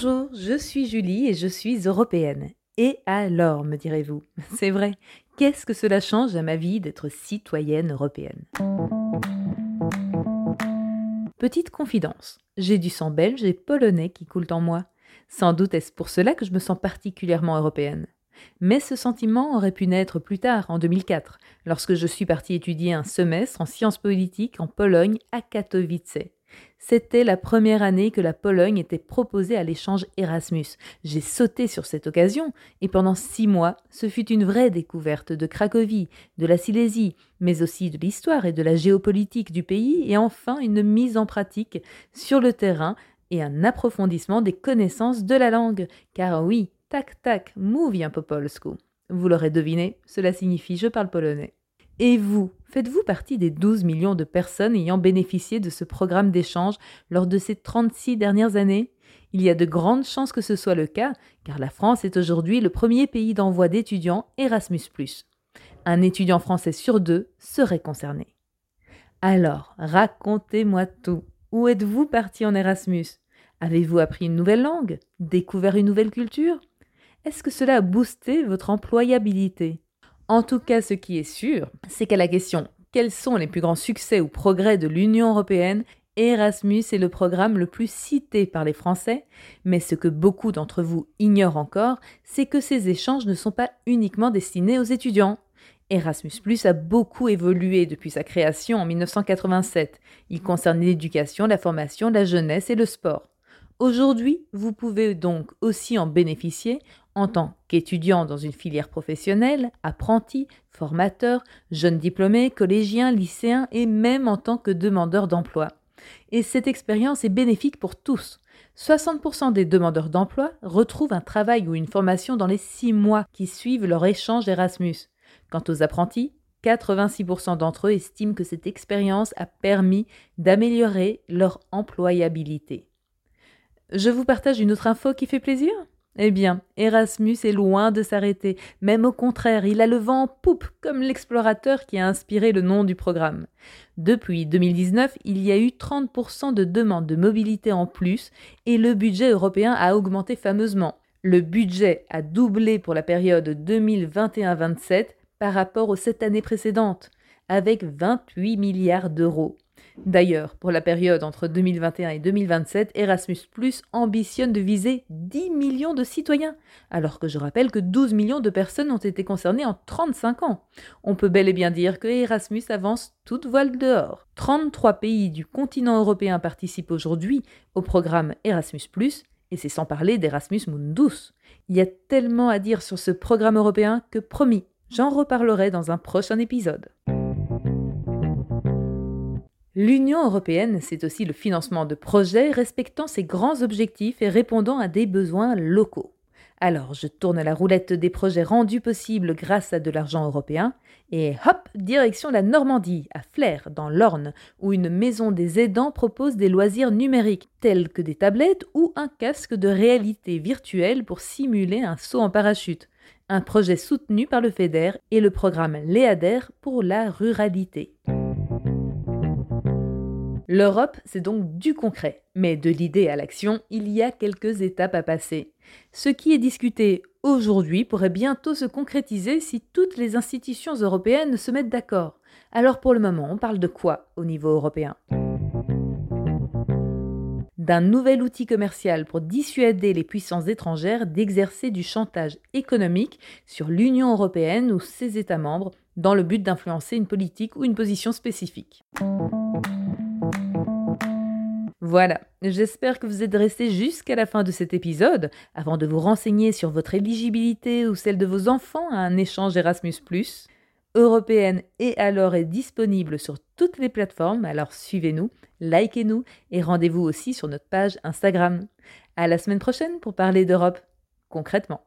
Bonjour, je suis Julie et je suis européenne. Et alors, me direz-vous? C'est vrai, qu'est-ce que cela change à ma vie d'être citoyenne européenne? Petite confidence, j'ai du sang belge et polonais qui coule en moi. Sans doute est-ce pour cela que je me sens particulièrement européenne. Mais ce sentiment aurait pu naître plus tard, en 2004, lorsque je suis partie étudier un semestre en sciences politiques en Pologne à Katowice. C'était la première année que la Pologne était proposée à l'échange Erasmus. J'ai sauté sur cette occasion et pendant six mois, ce fut une vraie découverte de Cracovie, de la Silésie, mais aussi de l'histoire et de la géopolitique du pays et enfin une mise en pratique sur le terrain et un approfondissement des connaissances de la langue. Car oui, tac tac, po polsku. Vous l'aurez deviné, cela signifie je parle polonais. Et vous, faites-vous partie des 12 millions de personnes ayant bénéficié de ce programme d'échange lors de ces 36 dernières années? Il y a de grandes chances que ce soit le cas, car la France est aujourd'hui le premier pays d'envoi d'étudiants Erasmus ⁇ Un étudiant français sur deux serait concerné. Alors, racontez-moi tout. Où êtes-vous parti en Erasmus? Avez-vous appris une nouvelle langue? Découvert une nouvelle culture? Est-ce que cela a boosté votre employabilité? En tout cas, ce qui est sûr, c'est qu'à la question quels sont les plus grands succès ou progrès de l'Union européenne, Erasmus est le programme le plus cité par les Français, mais ce que beaucoup d'entre vous ignorent encore, c'est que ces échanges ne sont pas uniquement destinés aux étudiants. Erasmus a beaucoup évolué depuis sa création en 1987. Il concerne l'éducation, la formation, la jeunesse et le sport. Aujourd'hui, vous pouvez donc aussi en bénéficier en tant qu'étudiant dans une filière professionnelle, apprenti, formateur, jeune diplômé, collégien, lycéen et même en tant que demandeur d'emploi. Et cette expérience est bénéfique pour tous. 60% des demandeurs d'emploi retrouvent un travail ou une formation dans les 6 mois qui suivent leur échange Erasmus. Quant aux apprentis, 86% d'entre eux estiment que cette expérience a permis d'améliorer leur employabilité. Je vous partage une autre info qui fait plaisir? Eh bien, Erasmus est loin de s'arrêter, même au contraire, il a le vent en poupe, comme l'explorateur qui a inspiré le nom du programme. Depuis 2019, il y a eu 30% de demandes de mobilité en plus et le budget européen a augmenté fameusement. Le budget a doublé pour la période 2021-27 par rapport aux sept années précédentes, avec 28 milliards d'euros. D'ailleurs, pour la période entre 2021 et 2027, Erasmus ambitionne de viser 10 millions de citoyens, alors que je rappelle que 12 millions de personnes ont été concernées en 35 ans. On peut bel et bien dire que Erasmus avance toute voile dehors. 33 pays du continent européen participent aujourd'hui au programme Erasmus et c'est sans parler d'Erasmus Mundus. Il y a tellement à dire sur ce programme européen que promis, j'en reparlerai dans un prochain épisode. L'Union européenne, c'est aussi le financement de projets respectant ses grands objectifs et répondant à des besoins locaux. Alors, je tourne la roulette des projets rendus possibles grâce à de l'argent européen, et hop, direction la Normandie, à Flers, dans l'Orne, où une maison des aidants propose des loisirs numériques, tels que des tablettes ou un casque de réalité virtuelle pour simuler un saut en parachute. Un projet soutenu par le FEDER et le programme LEADER pour la ruralité. L'Europe, c'est donc du concret, mais de l'idée à l'action, il y a quelques étapes à passer. Ce qui est discuté aujourd'hui pourrait bientôt se concrétiser si toutes les institutions européennes se mettent d'accord. Alors pour le moment, on parle de quoi au niveau européen? D'un nouvel outil commercial pour dissuader les puissances étrangères d'exercer du chantage économique sur l'Union européenne ou ses États membres dans le but d'influencer une politique ou une position spécifique. Voilà, j'espère que vous êtes restés jusqu'à la fin de cet épisode avant de vous renseigner sur votre éligibilité ou celle de vos enfants à un échange Erasmus ⁇ européenne et alors est disponible sur toutes les plateformes, alors suivez-nous, likez-nous et rendez-vous aussi sur notre page Instagram. À la semaine prochaine pour parler d'Europe concrètement.